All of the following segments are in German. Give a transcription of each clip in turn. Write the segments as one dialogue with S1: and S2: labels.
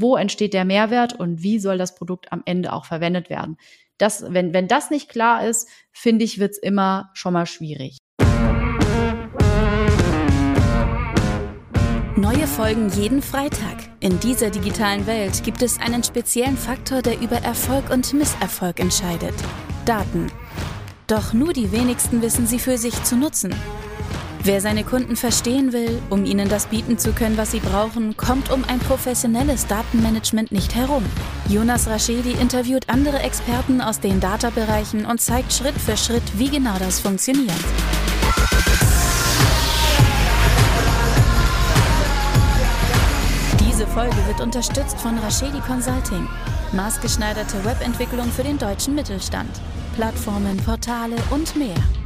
S1: wo entsteht der Mehrwert und wie soll das Produkt am Ende auch verwendet werden. Das, wenn, wenn das nicht klar ist, finde ich, wird's immer schon mal schwierig.
S2: Neue Folgen jeden Freitag. In dieser digitalen Welt gibt es einen speziellen Faktor, der über Erfolg und Misserfolg entscheidet. Daten. Doch nur die wenigsten wissen sie für sich zu nutzen. Wer seine Kunden verstehen will, um ihnen das bieten zu können, was sie brauchen, kommt um ein professionelles Datenmanagement nicht herum. Jonas Raschedi interviewt andere Experten aus den Data-Bereichen und zeigt Schritt für Schritt, wie genau das funktioniert. Diese Folge wird unterstützt von Raschedi Consulting. Maßgeschneiderte Webentwicklung für den deutschen Mittelstand. Plattformen, Portale und mehr.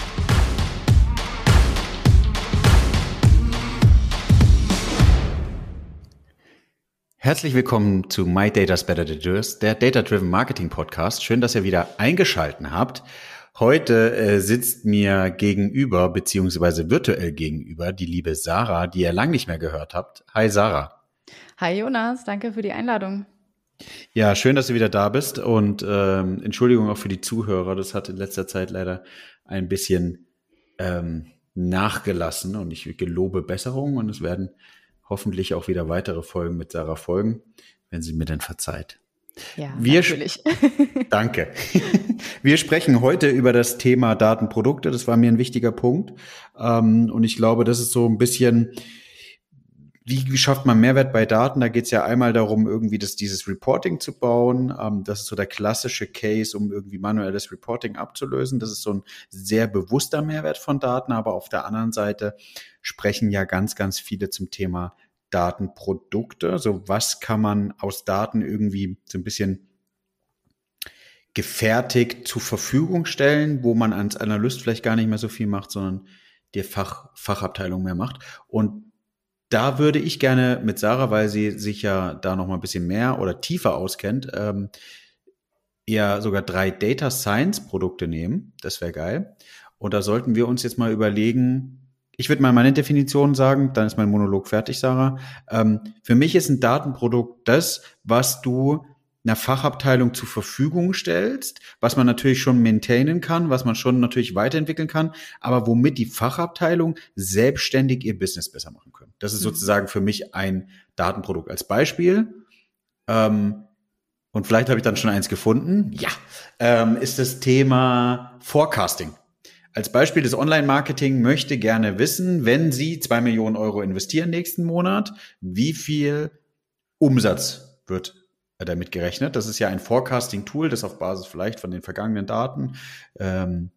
S3: Herzlich willkommen zu My Data's Better Than Yours, der Data Driven Marketing Podcast. Schön, dass ihr wieder eingeschalten habt. Heute äh, sitzt mir gegenüber, beziehungsweise virtuell gegenüber, die liebe Sarah, die ihr lang nicht mehr gehört habt. Hi Sarah.
S1: Hi Jonas, danke für die Einladung.
S3: Ja, schön, dass du wieder da bist und ähm, Entschuldigung auch für die Zuhörer. Das hat in letzter Zeit leider ein bisschen ähm, nachgelassen und ich gelobe Besserung und es werden hoffentlich auch wieder weitere Folgen mit Sarah folgen, wenn sie mir denn verzeiht.
S1: Ja, wir natürlich.
S3: Danke. Wir sprechen heute über das Thema Datenprodukte. Das war mir ein wichtiger Punkt. Ähm, und ich glaube, das ist so ein bisschen, wie, wie schafft man Mehrwert bei Daten? Da geht es ja einmal darum, irgendwie das, dieses Reporting zu bauen. Ähm, das ist so der klassische Case, um irgendwie manuelles Reporting abzulösen. Das ist so ein sehr bewusster Mehrwert von Daten. Aber auf der anderen Seite sprechen ja ganz, ganz viele zum Thema Datenprodukte. Also was kann man aus Daten irgendwie so ein bisschen gefertigt zur Verfügung stellen, wo man als Analyst vielleicht gar nicht mehr so viel macht, sondern die Fach, Fachabteilung mehr macht. Und da würde ich gerne mit Sarah, weil sie sich ja da noch mal ein bisschen mehr oder tiefer auskennt, ähm, eher sogar drei Data Science Produkte nehmen. Das wäre geil. Und da sollten wir uns jetzt mal überlegen, ich würde mal meine Definition sagen, dann ist mein Monolog fertig, Sarah. Ähm, für mich ist ein Datenprodukt das, was du einer Fachabteilung zur Verfügung stellst, was man natürlich schon maintainen kann, was man schon natürlich weiterentwickeln kann, aber womit die Fachabteilung selbstständig ihr Business besser machen können. Das ist mhm. sozusagen für mich ein Datenprodukt. Als Beispiel, ähm, und vielleicht habe ich dann schon eins gefunden, ja, ähm, ist das Thema Forecasting. Als Beispiel des Online-Marketing möchte gerne wissen, wenn Sie zwei Millionen Euro investieren nächsten Monat, wie viel Umsatz wird damit gerechnet? Das ist ja ein Forecasting-Tool, das auf Basis vielleicht von den vergangenen Daten ähm,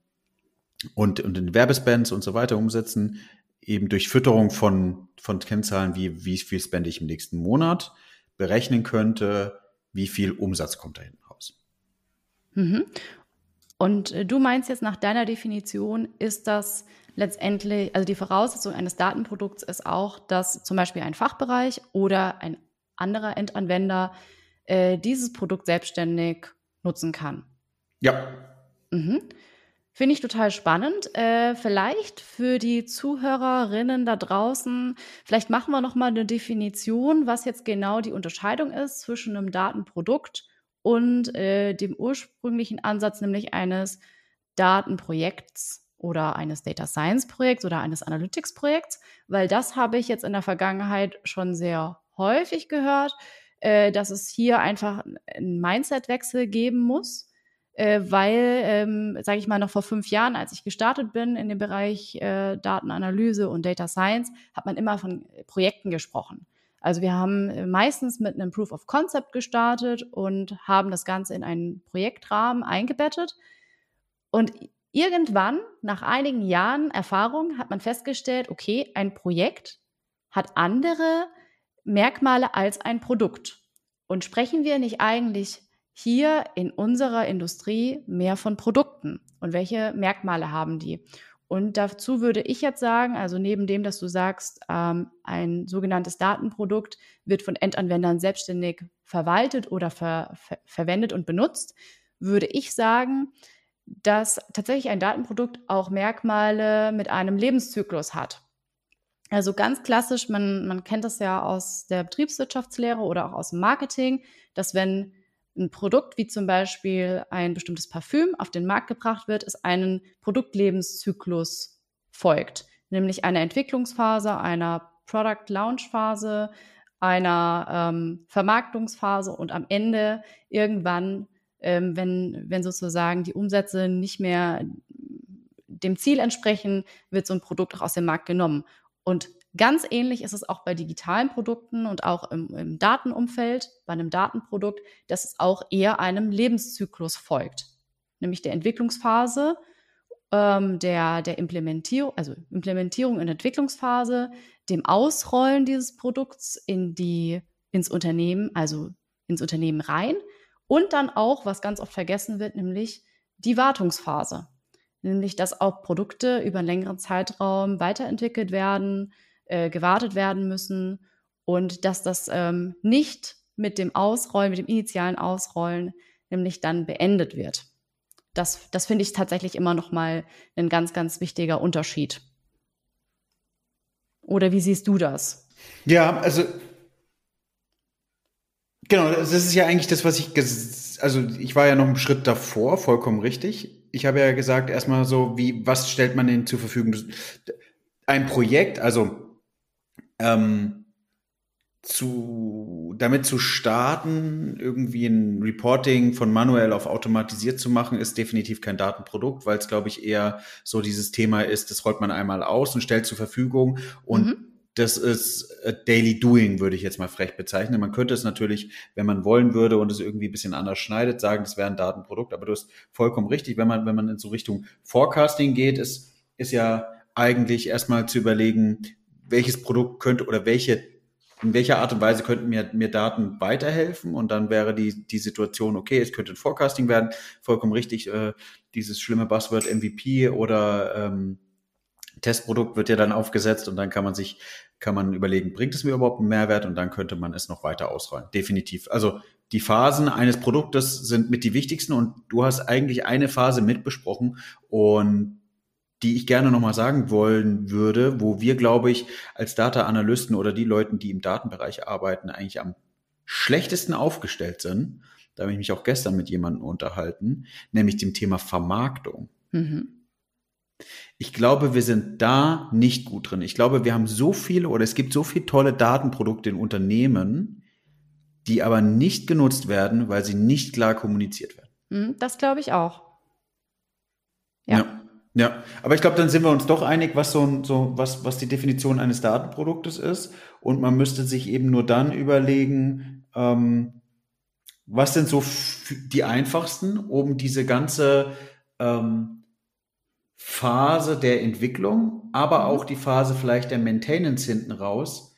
S3: und, und den Werbespends und so weiter umsetzen, eben durch Fütterung von, von Kennzahlen wie, wie viel spende ich im nächsten Monat, berechnen könnte, wie viel Umsatz kommt da hinten raus.
S1: Mhm. Und äh, du meinst jetzt nach deiner Definition, ist das letztendlich, also die Voraussetzung eines Datenprodukts ist auch, dass zum Beispiel ein Fachbereich oder ein anderer Endanwender äh, dieses Produkt selbstständig nutzen kann.
S3: Ja.
S1: Mhm. Finde ich total spannend. Äh, vielleicht für die Zuhörerinnen da draußen, vielleicht machen wir noch mal eine Definition, was jetzt genau die Unterscheidung ist zwischen einem Datenprodukt und äh, dem ursprünglichen Ansatz, nämlich eines Datenprojekts oder eines Data Science Projekts oder eines Analytics Projekts, weil das habe ich jetzt in der Vergangenheit schon sehr häufig gehört, äh, dass es hier einfach einen Mindset-Wechsel geben muss, äh, weil, ähm, sage ich mal, noch vor fünf Jahren, als ich gestartet bin in dem Bereich äh, Datenanalyse und Data Science, hat man immer von Projekten gesprochen. Also wir haben äh, meistens mit einem Proof of Concept gestartet und haben das Ganze in einen Projektrahmen eingebettet. Und irgendwann, nach einigen Jahren Erfahrung, hat man festgestellt, okay, ein Projekt hat andere Merkmale als ein Produkt. Und sprechen wir nicht eigentlich hier in unserer Industrie mehr von Produkten? Und welche Merkmale haben die? Und dazu würde ich jetzt sagen, also neben dem, dass du sagst, ähm, ein sogenanntes Datenprodukt wird von Endanwendern selbstständig verwaltet oder ver ver verwendet und benutzt, würde ich sagen, dass tatsächlich ein Datenprodukt auch Merkmale mit einem Lebenszyklus hat. Also ganz klassisch, man, man kennt das ja aus der Betriebswirtschaftslehre oder auch aus dem Marketing, dass wenn ein Produkt wie zum Beispiel ein bestimmtes Parfüm auf den Markt gebracht wird, es einen Produktlebenszyklus folgt, nämlich einer Entwicklungsphase, einer Product Launch Phase, einer ähm, Vermarktungsphase und am Ende irgendwann, ähm, wenn, wenn sozusagen die Umsätze nicht mehr dem Ziel entsprechen, wird so ein Produkt auch aus dem Markt genommen. Und ganz ähnlich ist es auch bei digitalen Produkten und auch im, im Datenumfeld, bei einem Datenprodukt, dass es auch eher einem Lebenszyklus folgt, nämlich der Entwicklungsphase, ähm, der, der Implementierung, also Implementierung in Entwicklungsphase, dem Ausrollen dieses Produkts in die, ins Unternehmen, also ins Unternehmen rein und dann auch, was ganz oft vergessen wird, nämlich die Wartungsphase. Nämlich, dass auch Produkte über einen längeren Zeitraum weiterentwickelt werden, äh, gewartet werden müssen und dass das ähm, nicht mit dem Ausrollen, mit dem initialen Ausrollen, nämlich dann beendet wird. Das, das finde ich tatsächlich immer noch mal ein ganz, ganz wichtiger Unterschied. Oder wie siehst du das?
S3: Ja, also genau, das ist ja eigentlich das, was ich, also ich war ja noch einen Schritt davor, vollkommen richtig. Ich habe ja gesagt, erstmal so, wie, was stellt man denn zur Verfügung? Ein Projekt, also ähm, zu, damit zu starten, irgendwie ein Reporting von manuell auf automatisiert zu machen, ist definitiv kein Datenprodukt, weil es, glaube ich, eher so dieses Thema ist, das rollt man einmal aus und stellt zur Verfügung und mhm. Das ist Daily Doing, würde ich jetzt mal frech bezeichnen. Man könnte es natürlich, wenn man wollen würde und es irgendwie ein bisschen anders schneidet, sagen, das wäre ein Datenprodukt. Aber du hast vollkommen richtig. Wenn man, wenn man in so Richtung Forecasting geht, ist, ist ja eigentlich erstmal zu überlegen, welches Produkt könnte oder welche in welcher Art und Weise könnten mir, mir Daten weiterhelfen? Und dann wäre die, die Situation, okay, es könnte ein Forecasting werden, vollkommen richtig, äh, dieses schlimme Buzzword MVP oder ähm, Testprodukt wird ja dann aufgesetzt und dann kann man sich, kann man überlegen, bringt es mir überhaupt einen Mehrwert und dann könnte man es noch weiter ausrollen. Definitiv. Also die Phasen eines Produktes sind mit die wichtigsten und du hast eigentlich eine Phase mitbesprochen und die ich gerne nochmal sagen wollen würde, wo wir, glaube ich, als Data-Analysten oder die Leuten, die im Datenbereich arbeiten, eigentlich am schlechtesten aufgestellt sind. Da habe ich mich auch gestern mit jemandem unterhalten, nämlich dem Thema Vermarktung. Mhm. Ich glaube, wir sind da nicht gut drin. Ich glaube, wir haben so viele oder es gibt so viele tolle Datenprodukte in Unternehmen, die aber nicht genutzt werden, weil sie nicht klar kommuniziert werden.
S1: Mhm, das glaube ich auch.
S3: ja. ja. Ja, aber ich glaube, dann sind wir uns doch einig, was so, so was, was die Definition eines Datenproduktes ist. Und man müsste sich eben nur dann überlegen, ähm, was sind so die einfachsten, um diese ganze ähm, Phase der Entwicklung, aber mhm. auch die Phase vielleicht der Maintenance hinten raus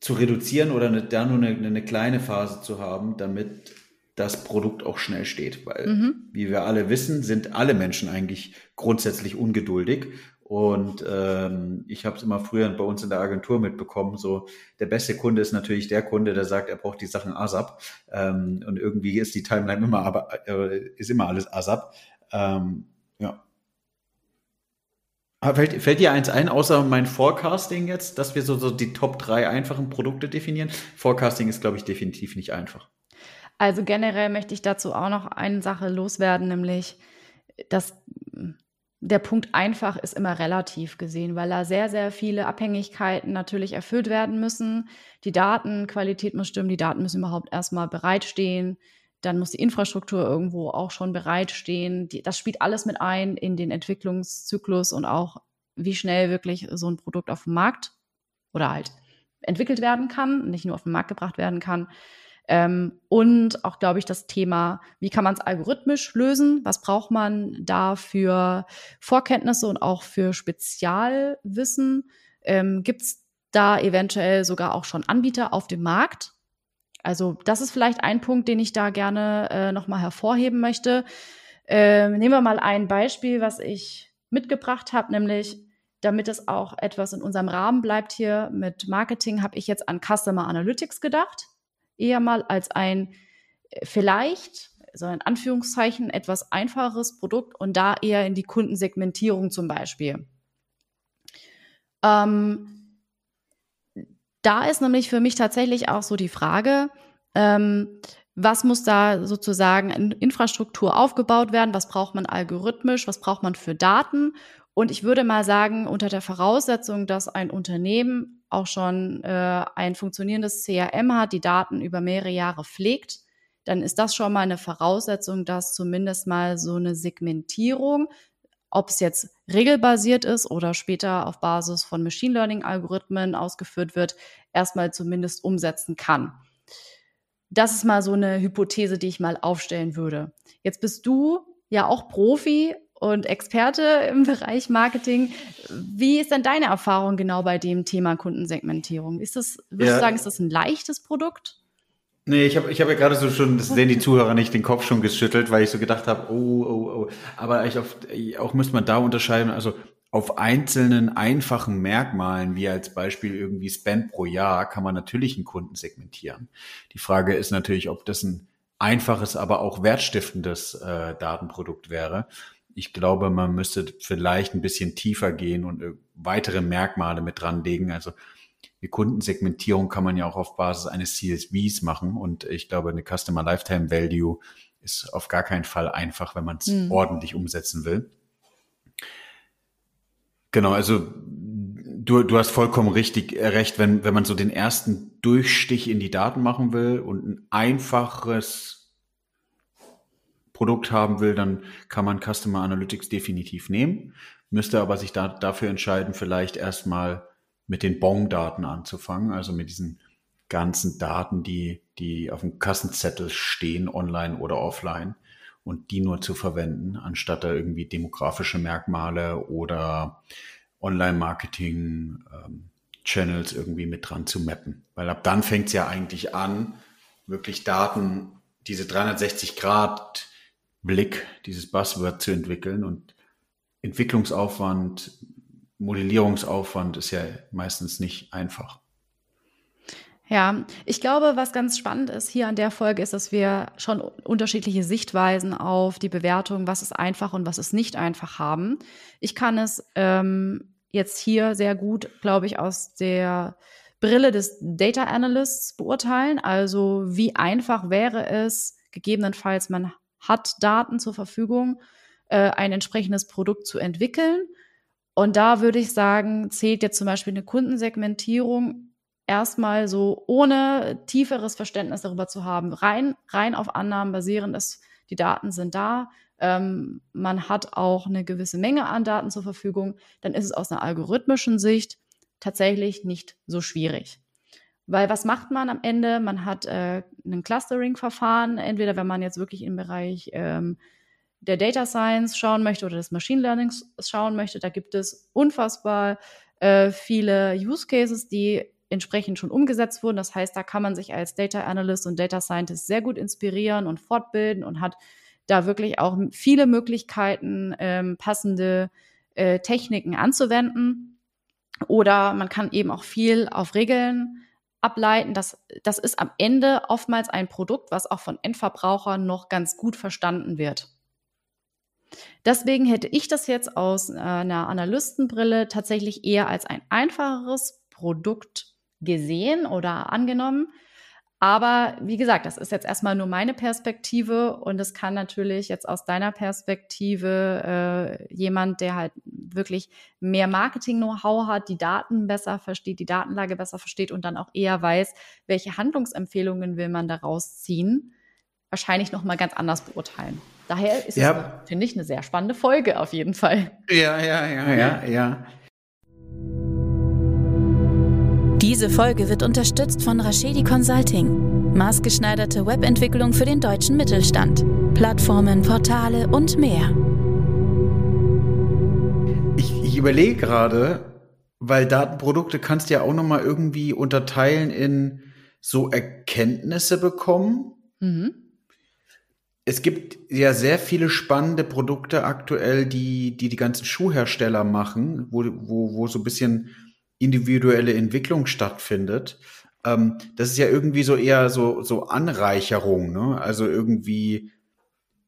S3: zu reduzieren oder eine, da nur eine, eine kleine Phase zu haben, damit das Produkt auch schnell steht. Weil, mhm. wie wir alle wissen, sind alle Menschen eigentlich grundsätzlich ungeduldig. Und ähm, ich habe es immer früher bei uns in der Agentur mitbekommen, so der beste Kunde ist natürlich der Kunde, der sagt, er braucht die Sachen ASAP. Ähm, und irgendwie ist die Timeline immer, aber äh, ist immer alles ASAP. Ähm, ja. Fällt, fällt dir eins ein, außer mein Forecasting jetzt, dass wir so, so die Top drei einfachen Produkte definieren? Forecasting ist, glaube ich, definitiv nicht einfach.
S1: Also generell möchte ich dazu auch noch eine Sache loswerden, nämlich, dass der Punkt einfach ist immer relativ gesehen, weil da sehr, sehr viele Abhängigkeiten natürlich erfüllt werden müssen. Die Datenqualität muss stimmen, die Daten müssen überhaupt erstmal bereitstehen. Dann muss die Infrastruktur irgendwo auch schon bereitstehen. Die, das spielt alles mit ein in den Entwicklungszyklus und auch, wie schnell wirklich so ein Produkt auf dem Markt oder halt entwickelt werden kann, nicht nur auf den Markt gebracht werden kann. Ähm, und auch, glaube ich, das Thema, wie kann man es algorithmisch lösen? Was braucht man da für Vorkenntnisse und auch für Spezialwissen? Ähm, Gibt es da eventuell sogar auch schon Anbieter auf dem Markt? Also das ist vielleicht ein Punkt, den ich da gerne äh, nochmal hervorheben möchte. Ähm, nehmen wir mal ein Beispiel, was ich mitgebracht habe, nämlich damit es auch etwas in unserem Rahmen bleibt hier mit Marketing, habe ich jetzt an Customer Analytics gedacht eher mal als ein äh, vielleicht, so in Anführungszeichen, etwas einfacheres Produkt und da eher in die Kundensegmentierung zum Beispiel. Ähm, da ist nämlich für mich tatsächlich auch so die Frage, ähm, was muss da sozusagen in Infrastruktur aufgebaut werden? Was braucht man algorithmisch? Was braucht man für Daten? Und ich würde mal sagen, unter der Voraussetzung, dass ein Unternehmen auch schon äh, ein funktionierendes CRM hat, die Daten über mehrere Jahre pflegt, dann ist das schon mal eine Voraussetzung, dass zumindest mal so eine Segmentierung, ob es jetzt regelbasiert ist oder später auf Basis von Machine Learning-Algorithmen ausgeführt wird, erstmal zumindest umsetzen kann. Das ist mal so eine Hypothese, die ich mal aufstellen würde. Jetzt bist du ja auch Profi und Experte im Bereich Marketing. Wie ist denn deine Erfahrung genau bei dem Thema Kundensegmentierung? Ist das, würdest ja. du sagen, ist das ein leichtes Produkt?
S3: Nee, ich habe ich hab ja gerade so schon, das sehen die Zuhörer nicht, den Kopf schon geschüttelt, weil ich so gedacht habe, oh, oh, oh. Aber ich auf, auch müsste man da unterscheiden, also auf einzelnen einfachen Merkmalen, wie als Beispiel irgendwie Spend pro Jahr, kann man natürlich einen Kunden segmentieren. Die Frage ist natürlich, ob das ein einfaches, aber auch wertstiftendes äh, Datenprodukt wäre. Ich glaube, man müsste vielleicht ein bisschen tiefer gehen und äh, weitere Merkmale mit dranlegen. Also die Kundensegmentierung kann man ja auch auf Basis eines CSVs machen. Und ich glaube, eine Customer Lifetime Value ist auf gar keinen Fall einfach, wenn man es mhm. ordentlich umsetzen will. Genau, also du, du hast vollkommen richtig äh, recht, wenn, wenn man so den ersten Durchstich in die Daten machen will und ein einfaches Produkt haben will, dann kann man Customer Analytics definitiv nehmen, müsste aber sich da, dafür entscheiden, vielleicht erstmal mit den Bong-Daten anzufangen, also mit diesen ganzen Daten, die, die auf dem Kassenzettel stehen, online oder offline und die nur zu verwenden, anstatt da irgendwie demografische Merkmale oder Online-Marketing, ähm, irgendwie mit dran zu mappen. Weil ab dann fängt es ja eigentlich an, wirklich Daten, diese 360-Grad-Blick, dieses Buzzword zu entwickeln und Entwicklungsaufwand, Modellierungsaufwand ist ja meistens nicht einfach.
S1: Ja, ich glaube, was ganz spannend ist hier an der Folge, ist, dass wir schon unterschiedliche Sichtweisen auf die Bewertung, was ist einfach und was ist nicht einfach haben. Ich kann es ähm, jetzt hier sehr gut, glaube ich, aus der Brille des Data Analysts beurteilen. Also wie einfach wäre es, gegebenenfalls man hat Daten zur Verfügung, äh, ein entsprechendes Produkt zu entwickeln. Und da würde ich sagen, zählt jetzt zum Beispiel eine Kundensegmentierung erstmal so ohne tieferes Verständnis darüber zu haben, rein, rein auf Annahmen basierend, dass die Daten sind da, ähm, man hat auch eine gewisse Menge an Daten zur Verfügung, dann ist es aus einer algorithmischen Sicht tatsächlich nicht so schwierig. Weil was macht man am Ende? Man hat äh, ein Clustering-Verfahren, entweder wenn man jetzt wirklich im Bereich ähm, der Data Science schauen möchte oder des Machine Learnings schauen möchte, da gibt es unfassbar äh, viele Use Cases, die entsprechend schon umgesetzt wurden. Das heißt, da kann man sich als Data Analyst und Data Scientist sehr gut inspirieren und fortbilden und hat da wirklich auch viele Möglichkeiten, ähm, passende äh, Techniken anzuwenden. Oder man kann eben auch viel auf Regeln ableiten. Das, das ist am Ende oftmals ein Produkt, was auch von Endverbrauchern noch ganz gut verstanden wird. Deswegen hätte ich das jetzt aus äh, einer Analystenbrille tatsächlich eher als ein einfacheres Produkt gesehen oder angenommen. Aber wie gesagt, das ist jetzt erstmal nur meine Perspektive und es kann natürlich jetzt aus deiner Perspektive äh, jemand, der halt wirklich mehr Marketing-Know-how hat, die Daten besser versteht, die Datenlage besser versteht und dann auch eher weiß, welche Handlungsempfehlungen will man daraus ziehen, wahrscheinlich noch mal ganz anders beurteilen. Daher ist ja. es, finde ich, eine sehr spannende Folge auf jeden Fall.
S3: Ja, ja, ja, ja, ja.
S2: Diese Folge wird unterstützt von Rashedi Consulting. Maßgeschneiderte Webentwicklung für den deutschen Mittelstand. Plattformen, Portale und mehr.
S3: Ich, ich überlege gerade, weil Datenprodukte kannst du ja auch noch mal irgendwie unterteilen in so Erkenntnisse bekommen. Mhm. Es gibt ja sehr viele spannende Produkte aktuell, die die, die ganzen Schuhhersteller machen, wo, wo, wo so ein bisschen individuelle Entwicklung stattfindet. Ähm, das ist ja irgendwie so eher so, so Anreicherung, ne? Also irgendwie,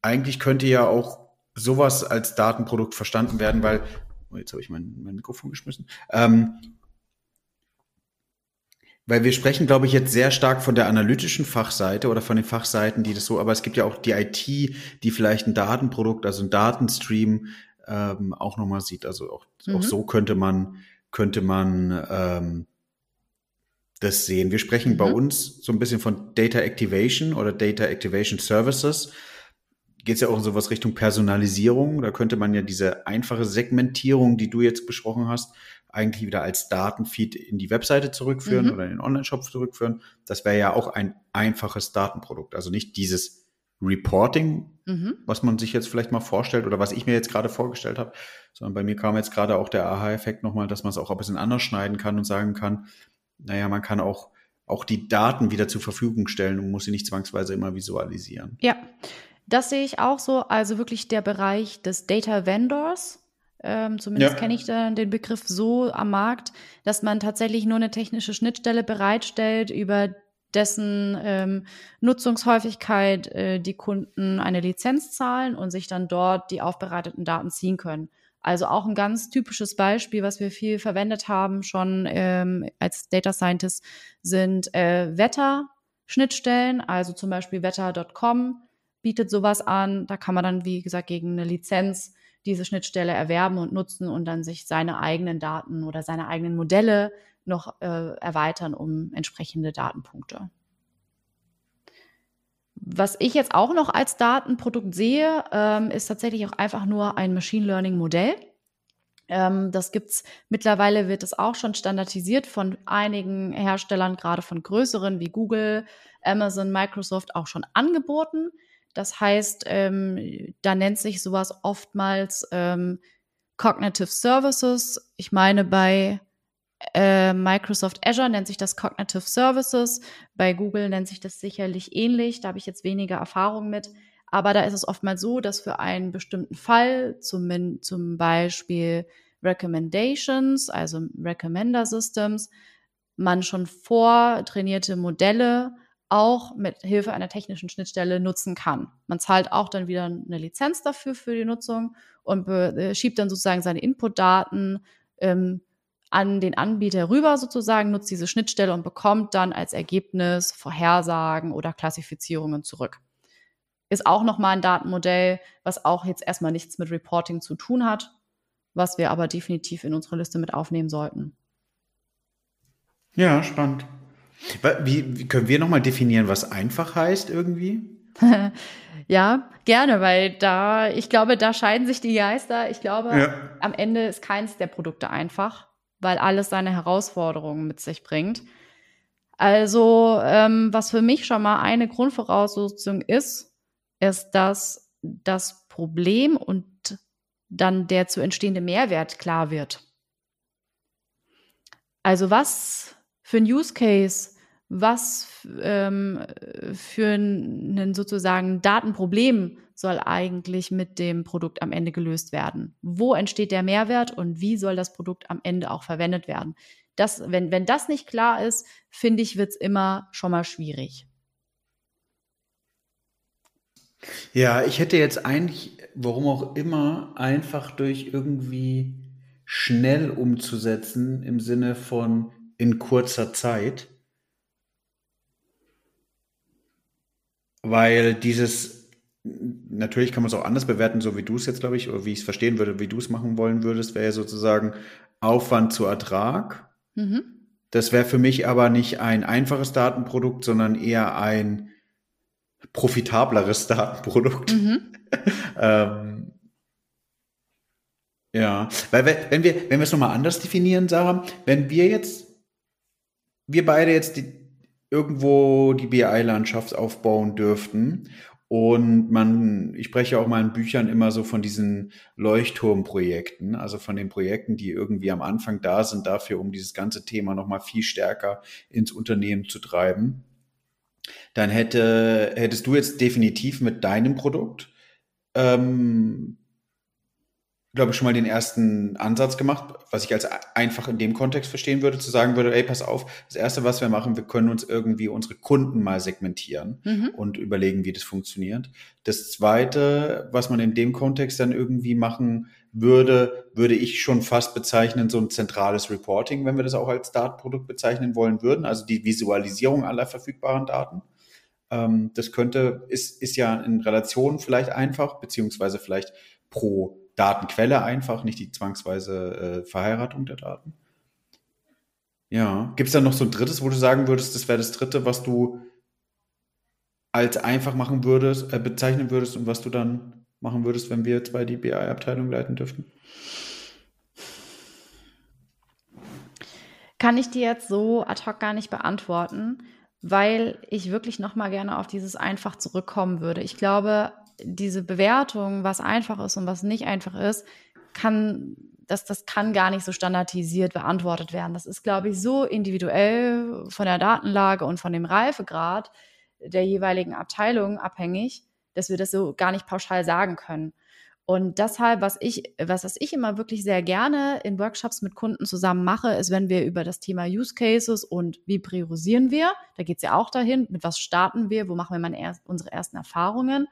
S3: eigentlich könnte ja auch sowas als Datenprodukt verstanden werden, weil oh, jetzt habe ich mein, mein Mikrofon geschmissen. Ähm, weil wir sprechen, glaube ich, jetzt sehr stark von der analytischen Fachseite oder von den Fachseiten, die das so, aber es gibt ja auch die IT, die vielleicht ein Datenprodukt, also ein Datenstream ähm, auch nochmal sieht. Also auch, mhm. auch so könnte man, könnte man ähm, das sehen. Wir sprechen mhm. bei uns so ein bisschen von Data Activation oder Data Activation Services. Geht es ja auch in sowas Richtung Personalisierung. Da könnte man ja diese einfache Segmentierung, die du jetzt besprochen hast, eigentlich wieder als Datenfeed in die Webseite zurückführen mhm. oder in den Online-Shop zurückführen. Das wäre ja auch ein einfaches Datenprodukt. Also nicht dieses Reporting, mhm. was man sich jetzt vielleicht mal vorstellt oder was ich mir jetzt gerade vorgestellt habe, sondern bei mir kam jetzt gerade auch der Aha-Effekt nochmal, dass man es auch ein bisschen anders schneiden kann und sagen kann, naja, man kann auch, auch die Daten wieder zur Verfügung stellen und muss sie nicht zwangsweise immer visualisieren.
S1: Ja, das sehe ich auch so. Also wirklich der Bereich des Data Vendors. Ähm, zumindest ja. kenne ich da den Begriff so am Markt, dass man tatsächlich nur eine technische Schnittstelle bereitstellt, über dessen ähm, Nutzungshäufigkeit äh, die Kunden eine Lizenz zahlen und sich dann dort die aufbereiteten Daten ziehen können. Also auch ein ganz typisches Beispiel, was wir viel verwendet haben schon ähm, als Data Scientist, sind äh, Wetterschnittstellen, also zum Beispiel wetter.com bietet sowas an. Da kann man dann, wie gesagt, gegen eine Lizenz diese Schnittstelle erwerben und nutzen und dann sich seine eigenen Daten oder seine eigenen Modelle noch äh, erweitern um entsprechende Datenpunkte. Was ich jetzt auch noch als Datenprodukt sehe, ähm, ist tatsächlich auch einfach nur ein Machine Learning Modell. Ähm, das gibt's mittlerweile wird es auch schon standardisiert von einigen Herstellern, gerade von größeren wie Google, Amazon, Microsoft auch schon angeboten. Das heißt, ähm, da nennt sich sowas oftmals ähm, Cognitive Services. Ich meine, bei äh, Microsoft Azure nennt sich das Cognitive Services. Bei Google nennt sich das sicherlich ähnlich. Da habe ich jetzt weniger Erfahrung mit. Aber da ist es oftmals so, dass für einen bestimmten Fall, zum, zum Beispiel Recommendations, also Recommender Systems, man schon vortrainierte Modelle auch mit Hilfe einer technischen Schnittstelle nutzen kann. Man zahlt auch dann wieder eine Lizenz dafür für die Nutzung und äh, schiebt dann sozusagen seine Inputdaten ähm, an den Anbieter rüber sozusagen, nutzt diese Schnittstelle und bekommt dann als Ergebnis Vorhersagen oder Klassifizierungen zurück. Ist auch nochmal ein Datenmodell, was auch jetzt erstmal nichts mit Reporting zu tun hat, was wir aber definitiv in unsere Liste mit aufnehmen sollten.
S3: Ja, spannend. Wie, wie können wir nochmal definieren, was einfach heißt irgendwie?
S1: ja, gerne, weil da, ich glaube, da scheiden sich die Geister. Ich glaube, ja. am Ende ist keins der Produkte einfach weil alles seine Herausforderungen mit sich bringt. Also, ähm, was für mich schon mal eine Grundvoraussetzung ist, ist, dass das Problem und dann der zu entstehende Mehrwert klar wird. Also was für ein Use Case, was ähm, für ein sozusagen Datenproblem soll eigentlich mit dem Produkt am Ende gelöst werden? Wo entsteht der Mehrwert und wie soll das Produkt am Ende auch verwendet werden? Das, wenn, wenn das nicht klar ist, finde ich, wird es immer schon mal schwierig.
S3: Ja, ich hätte jetzt eigentlich, warum auch immer, einfach durch irgendwie schnell umzusetzen im Sinne von in kurzer Zeit. Weil dieses natürlich kann man es auch anders bewerten, so wie du es jetzt, glaube ich, oder wie ich es verstehen würde, wie du es machen wollen würdest, wäre ja sozusagen Aufwand zu Ertrag. Mhm. Das wäre für mich aber nicht ein einfaches Datenprodukt, sondern eher ein profitableres Datenprodukt. Mhm. ähm, ja, weil wenn wir, wenn wir es nochmal anders definieren, Sarah, wenn wir jetzt, wir beide jetzt die, irgendwo die BI-Landschaft aufbauen dürften und man, ich spreche auch mal in Büchern immer so von diesen Leuchtturmprojekten, also von den Projekten, die irgendwie am Anfang da sind, dafür, um dieses ganze Thema nochmal viel stärker ins Unternehmen zu treiben. Dann hätte, hättest du jetzt definitiv mit deinem Produkt ähm, glaube ich, schon mal den ersten Ansatz gemacht, was ich als einfach in dem Kontext verstehen würde, zu sagen würde, ey, pass auf, das Erste, was wir machen, wir können uns irgendwie unsere Kunden mal segmentieren mhm. und überlegen, wie das funktioniert. Das Zweite, was man in dem Kontext dann irgendwie machen würde, würde ich schon fast bezeichnen, so ein zentrales Reporting, wenn wir das auch als Datenprodukt bezeichnen wollen würden, also die Visualisierung aller verfügbaren Daten. Ähm, das könnte, ist, ist ja in Relation vielleicht einfach, beziehungsweise vielleicht pro Datenquelle einfach, nicht die zwangsweise äh, Verheiratung der Daten. Ja. Gibt es da noch so ein drittes, wo du sagen würdest, das wäre das dritte, was du als einfach machen würdest, äh, bezeichnen würdest und was du dann machen würdest, wenn wir zwei die BI-Abteilung leiten dürften?
S1: Kann ich dir jetzt so ad hoc gar nicht beantworten, weil ich wirklich noch mal gerne auf dieses einfach zurückkommen würde. Ich glaube, diese Bewertung, was einfach ist und was nicht einfach ist, kann, das, das kann gar nicht so standardisiert beantwortet werden. Das ist, glaube ich, so individuell von der Datenlage und von dem Reifegrad der jeweiligen Abteilung abhängig, dass wir das so gar nicht pauschal sagen können. Und deshalb, was ich, was, was ich immer wirklich sehr gerne in Workshops mit Kunden zusammen mache, ist, wenn wir über das Thema Use Cases und wie priorisieren wir, da geht es ja auch dahin, mit was starten wir, wo machen wir erst, unsere ersten Erfahrungen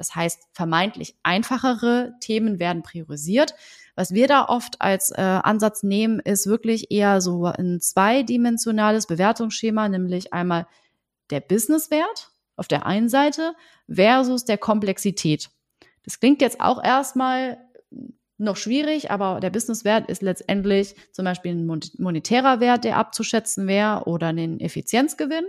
S1: das heißt, vermeintlich einfachere Themen werden priorisiert. Was wir da oft als äh, Ansatz nehmen, ist wirklich eher so ein zweidimensionales Bewertungsschema, nämlich einmal der Businesswert auf der einen Seite versus der Komplexität. Das klingt jetzt auch erstmal noch schwierig, aber der Businesswert ist letztendlich zum Beispiel ein monetärer Wert, der abzuschätzen wäre oder ein Effizienzgewinn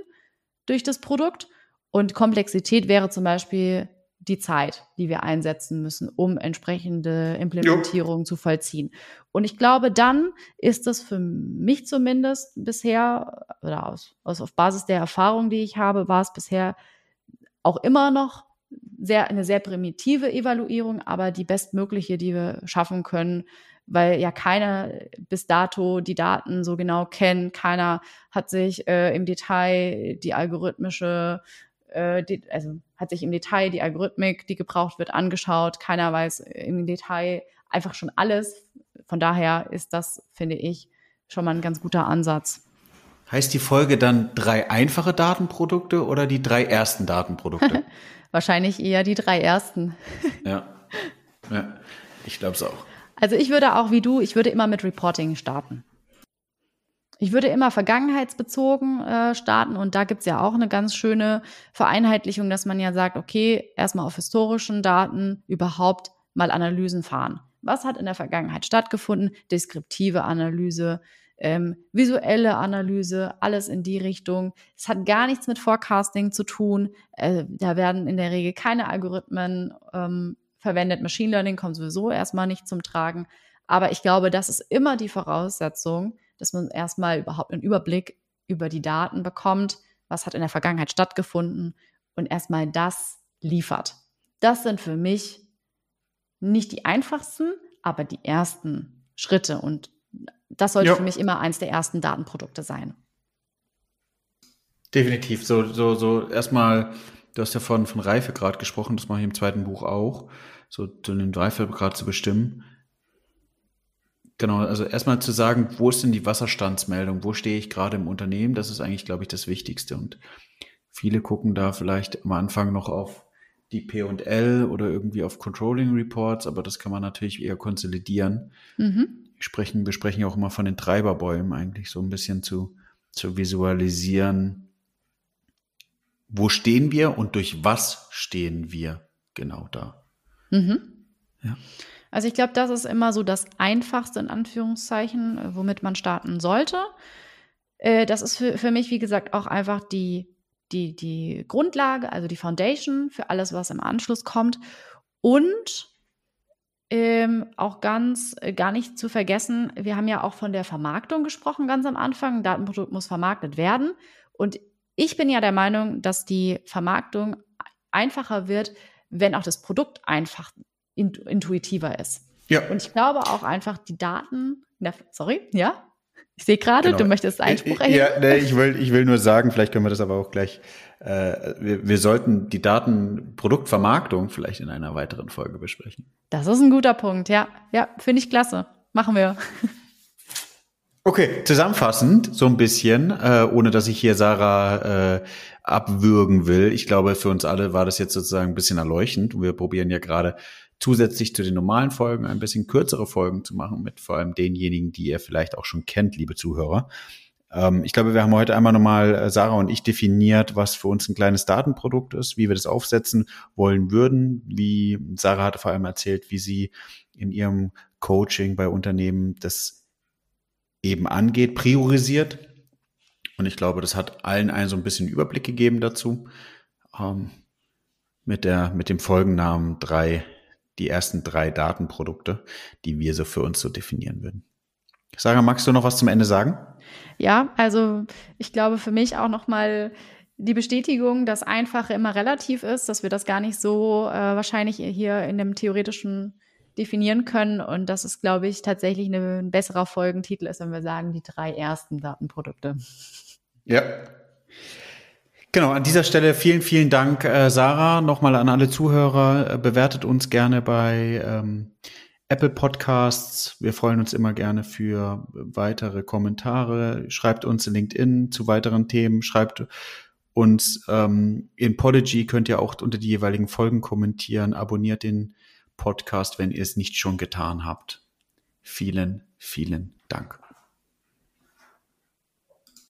S1: durch das Produkt. Und Komplexität wäre zum Beispiel die Zeit, die wir einsetzen müssen, um entsprechende Implementierungen zu vollziehen. Und ich glaube, dann ist das für mich zumindest bisher, oder aus, aus auf Basis der Erfahrung, die ich habe, war es bisher auch immer noch sehr, eine sehr primitive Evaluierung, aber die bestmögliche, die wir schaffen können, weil ja keiner bis dato die Daten so genau kennt. Keiner hat sich äh, im Detail die algorithmische äh, die, also hat sich im Detail die Algorithmik, die gebraucht wird, angeschaut. Keiner weiß im Detail einfach schon alles. Von daher ist das, finde ich, schon mal ein ganz guter Ansatz.
S3: Heißt die Folge dann drei einfache Datenprodukte oder die drei ersten Datenprodukte?
S1: Wahrscheinlich eher die drei ersten.
S3: ja. ja, ich glaube es auch.
S1: Also ich würde auch wie du, ich würde immer mit Reporting starten. Ich würde immer vergangenheitsbezogen äh, starten und da gibt's ja auch eine ganz schöne Vereinheitlichung, dass man ja sagt, okay, erstmal auf historischen Daten überhaupt mal Analysen fahren. Was hat in der Vergangenheit stattgefunden? Deskriptive Analyse, ähm, visuelle Analyse, alles in die Richtung. Es hat gar nichts mit Forecasting zu tun. Äh, da werden in der Regel keine Algorithmen ähm, verwendet. Machine Learning kommt sowieso erstmal nicht zum Tragen. Aber ich glaube, das ist immer die Voraussetzung, dass man erstmal überhaupt einen Überblick über die Daten bekommt, was hat in der Vergangenheit stattgefunden und erstmal das liefert. Das sind für mich nicht die einfachsten, aber die ersten Schritte und das sollte ja. für mich immer eins der ersten Datenprodukte sein.
S3: Definitiv. So, so, so erstmal, du hast ja von, von Reifegrad gesprochen, das mache ich im zweiten Buch auch, so den Reifegrad zu bestimmen. Genau, also erstmal zu sagen, wo ist denn die Wasserstandsmeldung? Wo stehe ich gerade im Unternehmen? Das ist eigentlich, glaube ich, das Wichtigste. Und viele gucken da vielleicht am Anfang noch auf die P&L oder irgendwie auf Controlling Reports, aber das kann man natürlich eher konsolidieren. Mhm. Wir, sprechen, wir sprechen auch immer von den Treiberbäumen eigentlich so ein bisschen zu, zu visualisieren. Wo stehen wir und durch was stehen wir genau da?
S1: Mhm. Ja. Also ich glaube, das ist immer so das Einfachste in Anführungszeichen, äh, womit man starten sollte. Äh, das ist für, für mich, wie gesagt, auch einfach die, die, die Grundlage, also die Foundation für alles, was im Anschluss kommt. Und ähm, auch ganz äh, gar nicht zu vergessen, wir haben ja auch von der Vermarktung gesprochen ganz am Anfang. Ein Datenprodukt muss vermarktet werden. Und ich bin ja der Meinung, dass die Vermarktung einfacher wird, wenn auch das Produkt einfach intuitiver ist. Ja. Und ich glaube auch einfach, die Daten, sorry, ja? Ich sehe gerade, genau. du möchtest Einspruch
S3: erheben. Ja, nee, ich will, ich will nur sagen, vielleicht können wir das aber auch gleich, äh, wir, wir sollten die Datenproduktvermarktung vielleicht in einer weiteren Folge besprechen.
S1: Das ist ein guter Punkt, ja. Ja, finde ich klasse. Machen wir.
S3: Okay, zusammenfassend so ein bisschen, äh, ohne dass ich hier Sarah äh, abwürgen will. Ich glaube, für uns alle war das jetzt sozusagen ein bisschen erleuchtend. Wir probieren ja gerade zusätzlich zu den normalen Folgen ein bisschen kürzere Folgen zu machen, mit vor allem denjenigen, die ihr vielleicht auch schon kennt, liebe Zuhörer. Ähm, ich glaube, wir haben heute einmal nochmal, äh, Sarah und ich, definiert, was für uns ein kleines Datenprodukt ist, wie wir das aufsetzen wollen würden. Wie Sarah hatte vor allem erzählt, wie sie in ihrem Coaching bei Unternehmen das eben angeht, priorisiert. Und ich glaube, das hat allen einen so ein bisschen Überblick gegeben dazu. Ähm, mit der, mit dem Folgennamen drei die ersten drei Datenprodukte, die wir so für uns so definieren würden. Sarah, magst du noch was zum Ende sagen?
S1: Ja, also ich glaube für mich auch noch mal die Bestätigung, dass Einfache immer relativ ist, dass wir das gar nicht so äh, wahrscheinlich hier in dem theoretischen definieren können und dass es, glaube ich, tatsächlich eine, ein besserer Folgentitel ist, wenn wir sagen, die drei ersten Datenprodukte.
S3: Ja, Genau, an dieser Stelle vielen, vielen Dank, äh, Sarah. Nochmal an alle Zuhörer. Äh, bewertet uns gerne bei ähm, Apple Podcasts. Wir freuen uns immer gerne für weitere Kommentare. Schreibt uns in LinkedIn zu weiteren Themen. Schreibt uns ähm, in Podigy könnt ihr auch unter die jeweiligen Folgen kommentieren. Abonniert den Podcast, wenn ihr es nicht schon getan habt. Vielen, vielen Dank.